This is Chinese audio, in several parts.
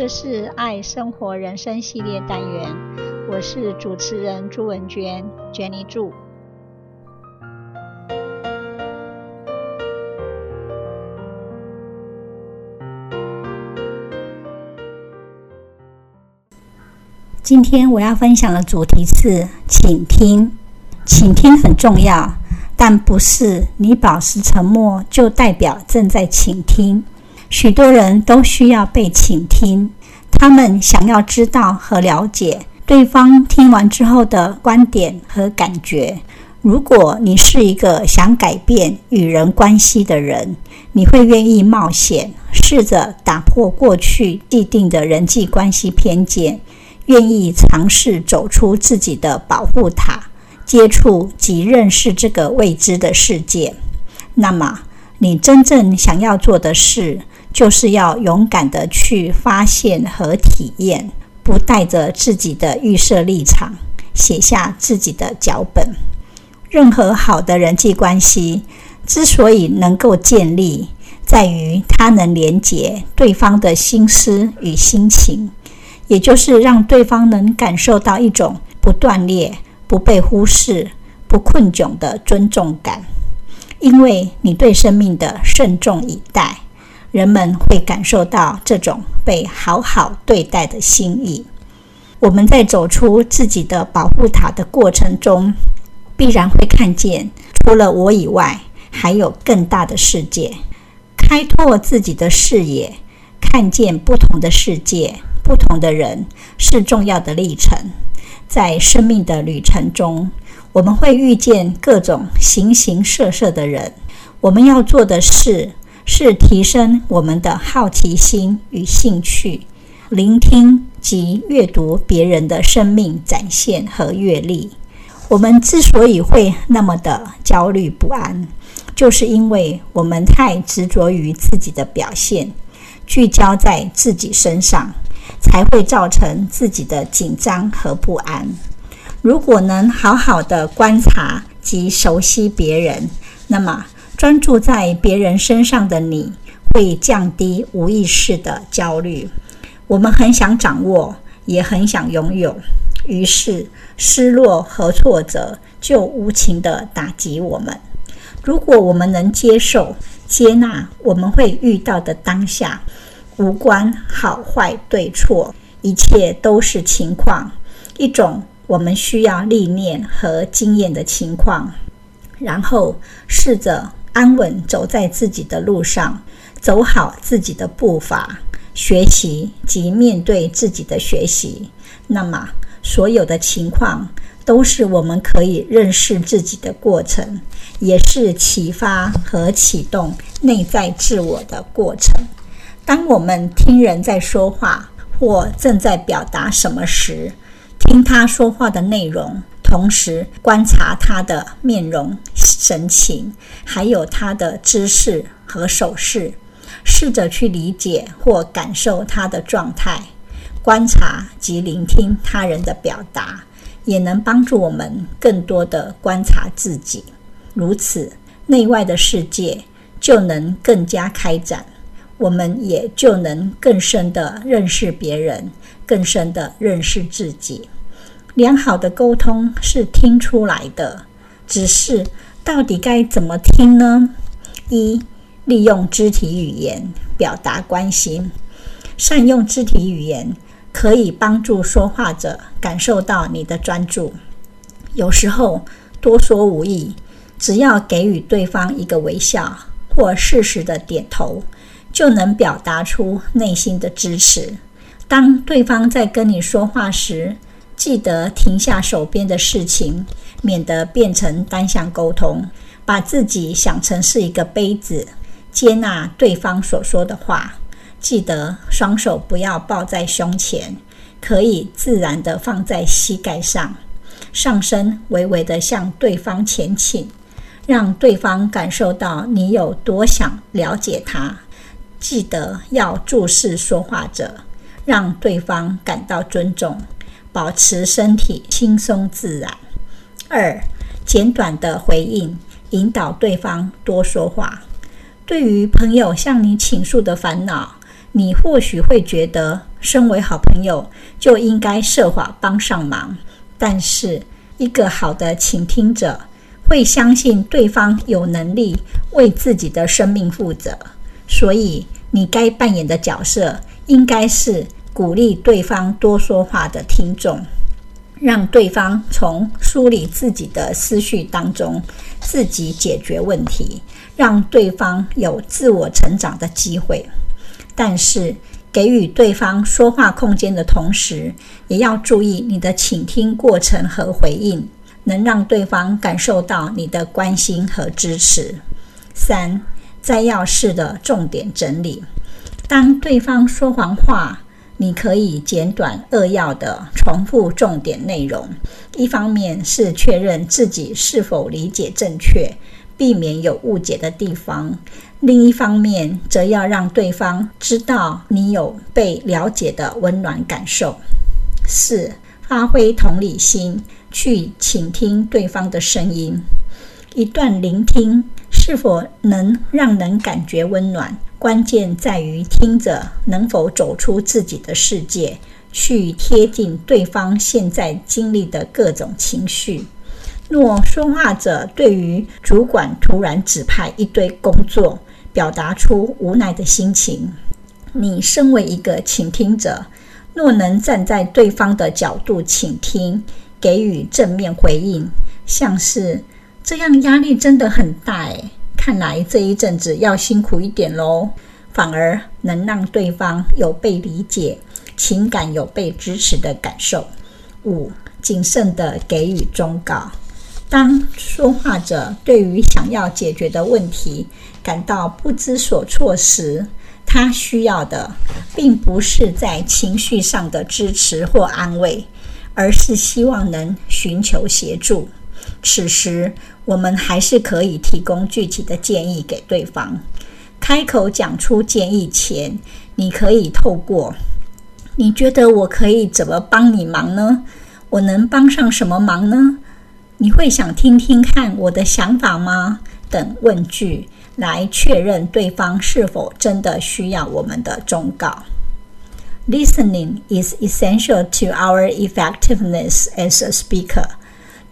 这是爱生活人生系列单元，我是主持人朱文娟，Jenny 朱。今天我要分享的主题是倾听。倾听很重要，但不是你保持沉默就代表正在倾听。许多人都需要被倾听，他们想要知道和了解对方听完之后的观点和感觉。如果你是一个想改变与人关系的人，你会愿意冒险，试着打破过去既定的人际关系偏见，愿意尝试走出自己的保护塔，接触及认识这个未知的世界。那么，你真正想要做的事，就是要勇敢地去发现和体验，不带着自己的预设立场，写下自己的脚本。任何好的人际关系之所以能够建立，在于它能连接对方的心思与心情，也就是让对方能感受到一种不断裂、不被忽视、不困窘的尊重感。因为你对生命的慎重以待。人们会感受到这种被好好对待的心意。我们在走出自己的保护塔的过程中，必然会看见除了我以外，还有更大的世界。开拓自己的视野，看见不同的世界、不同的人，是重要的历程。在生命的旅程中，我们会遇见各种形形色色的人。我们要做的是。是提升我们的好奇心与兴趣，聆听及阅读别人的生命展现和阅历。我们之所以会那么的焦虑不安，就是因为我们太执着于自己的表现，聚焦在自己身上，才会造成自己的紧张和不安。如果能好好的观察及熟悉别人，那么，专注在别人身上的你，会降低无意识的焦虑。我们很想掌握，也很想拥有，于是失落和挫折就无情地打击我们。如果我们能接受、接纳我们会遇到的当下，无关好坏对错，一切都是情况，一种我们需要历练和经验的情况，然后试着。安稳走在自己的路上，走好自己的步伐，学习及面对自己的学习。那么，所有的情况都是我们可以认识自己的过程，也是启发和启动内在自我的过程。当我们听人在说话或正在表达什么时，听他说话的内容。同时观察他的面容、神情，还有他的姿势和手势，试着去理解或感受他的状态。观察及聆听他人的表达，也能帮助我们更多地观察自己。如此，内外的世界就能更加开展，我们也就能更深地认识别人，更深地认识自己。良好的沟通是听出来的，只是到底该怎么听呢？一、利用肢体语言表达关心，善用肢体语言可以帮助说话者感受到你的专注。有时候多说无益，只要给予对方一个微笑或适时的点头，就能表达出内心的支持。当对方在跟你说话时，记得停下手边的事情，免得变成单向沟通。把自己想成是一个杯子，接纳对方所说的话。记得双手不要抱在胸前，可以自然地放在膝盖上，上身微微地向对方前倾，让对方感受到你有多想了解他。记得要注视说话者，让对方感到尊重。保持身体轻松自然。二、简短的回应，引导对方多说话。对于朋友向你倾诉的烦恼，你或许会觉得，身为好朋友就应该设法帮上忙。但是，一个好的倾听者会相信对方有能力为自己的生命负责，所以你该扮演的角色应该是鼓励对方多说话的听众，让对方从梳理自己的思绪当中自己解决问题，让对方有自我成长的机会。但是，给予对方说话空间的同时，也要注意你的倾听过程和回应，能让对方感受到你的关心和支持。三、摘要式的重点整理：当对方说完话，你可以简短扼要地重复重点内容，一方面是确认自己是否理解正确。避免有误解的地方。另一方面，则要让对方知道你有被了解的温暖感受。四、发挥同理心，去倾听对方的声音。一段聆听是否能让人感觉温暖，关键在于听者能否走出自己的世界，去贴近对方现在经历的各种情绪。若说话者对于主管突然指派一堆工作，表达出无奈的心情，你身为一个倾听者，若能站在对方的角度倾听，给予正面回应，像是这样压力真的很大诶，看来这一阵子要辛苦一点喽，反而能让对方有被理解、情感有被支持的感受。五、谨慎地给予忠告。当说话者对于想要解决的问题感到不知所措时，他需要的并不是在情绪上的支持或安慰，而是希望能寻求协助。此时，我们还是可以提供具体的建议给对方。开口讲出建议前，你可以透过“你觉得我可以怎么帮你忙呢？我能帮上什么忙呢？”你会想听听看我的想法吗？等问句来确认对方是否真的需要我们的忠告。Listening is essential to our effectiveness as a speaker.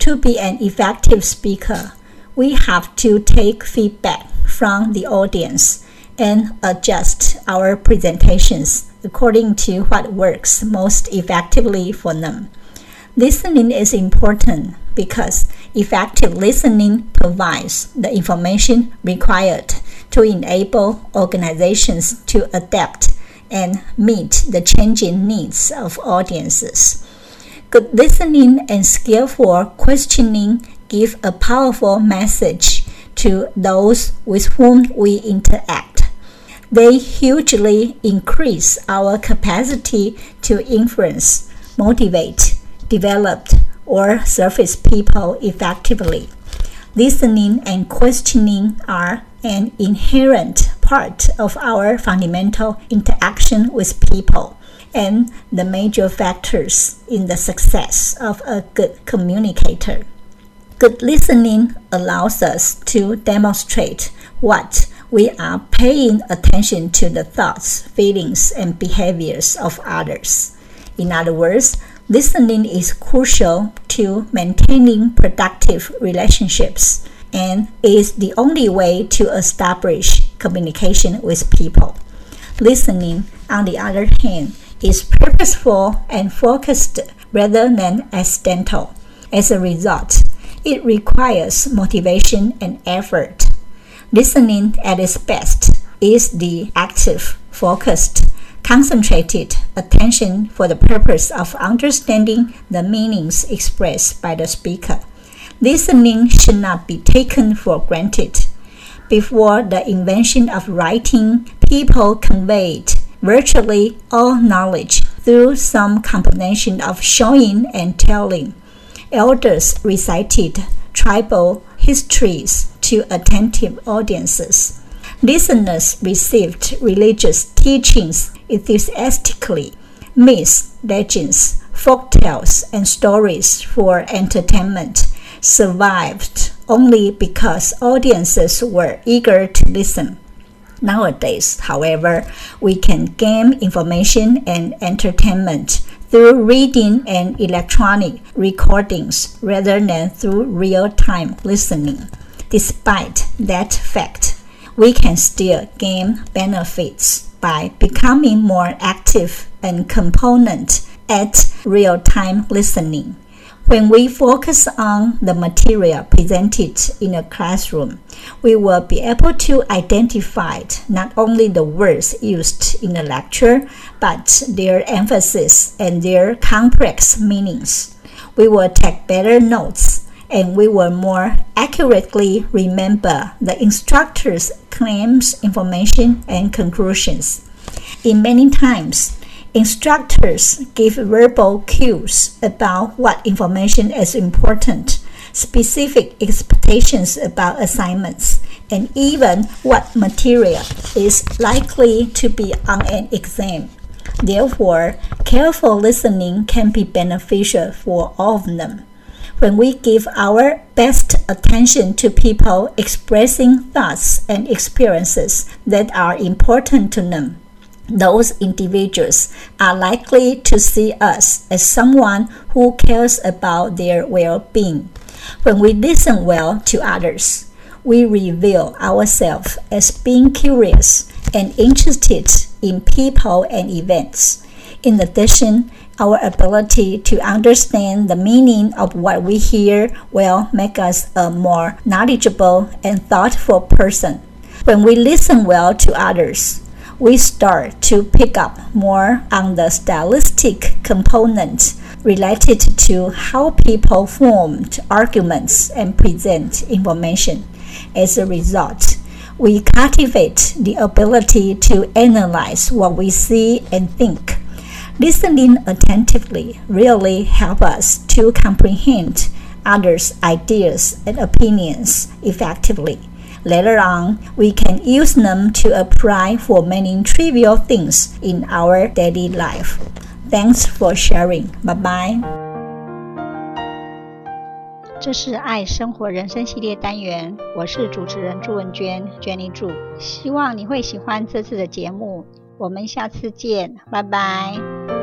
To be an effective speaker, we have to take feedback from the audience and adjust our presentations according to what works most effectively for them. Listening is important because effective listening provides the information required to enable organizations to adapt and meet the changing needs of audiences. Good listening and skillful questioning give a powerful message to those with whom we interact. They hugely increase our capacity to influence, motivate, develop, or surface people effectively. Listening and questioning are an inherent part of our fundamental interaction with people and the major factors in the success of a good communicator. Good listening allows us to demonstrate what we are paying attention to the thoughts, feelings, and behaviors of others. In other words, Listening is crucial to maintaining productive relationships and is the only way to establish communication with people. Listening, on the other hand, is purposeful and focused rather than accidental. As a result, it requires motivation and effort. Listening at its best is the active, focused, concentrated attention for the purpose of understanding the meanings expressed by the speaker. Listening should not be taken for granted. Before the invention of writing, people conveyed virtually all knowledge through some combination of showing and telling. Elders recited tribal histories to attentive audiences. Listeners received religious teachings enthusiastically. Myths, legends, folk tales, and stories for entertainment survived only because audiences were eager to listen. Nowadays, however, we can gain information and entertainment through reading and electronic recordings rather than through real time listening. Despite that fact, we can still gain benefits by becoming more active and component at real time listening. When we focus on the material presented in a classroom, we will be able to identify not only the words used in the lecture, but their emphasis and their complex meanings. We will take better notes and we will more accurately remember the instructor's claims, information, and conclusions. In many times, Instructors give verbal cues about what information is important, specific expectations about assignments, and even what material is likely to be on an exam. Therefore, careful listening can be beneficial for all of them. When we give our best attention to people expressing thoughts and experiences that are important to them, those individuals are likely to see us as someone who cares about their well being. When we listen well to others, we reveal ourselves as being curious and interested in people and events. In addition, our ability to understand the meaning of what we hear will make us a more knowledgeable and thoughtful person. When we listen well to others, we start to pick up more on the stylistic components related to how people formed arguments and present information. As a result, we cultivate the ability to analyze what we see and think. Listening attentively really helps us to comprehend others' ideas and opinions effectively. Later on, we can use them to apply for many trivial things in our daily life. Thanks for sharing. Bye bye. 这是爱生活人生系列单元，我是主持人朱文娟，Jenny 朱。希望你会喜欢这次的节目，我们下次见，拜拜。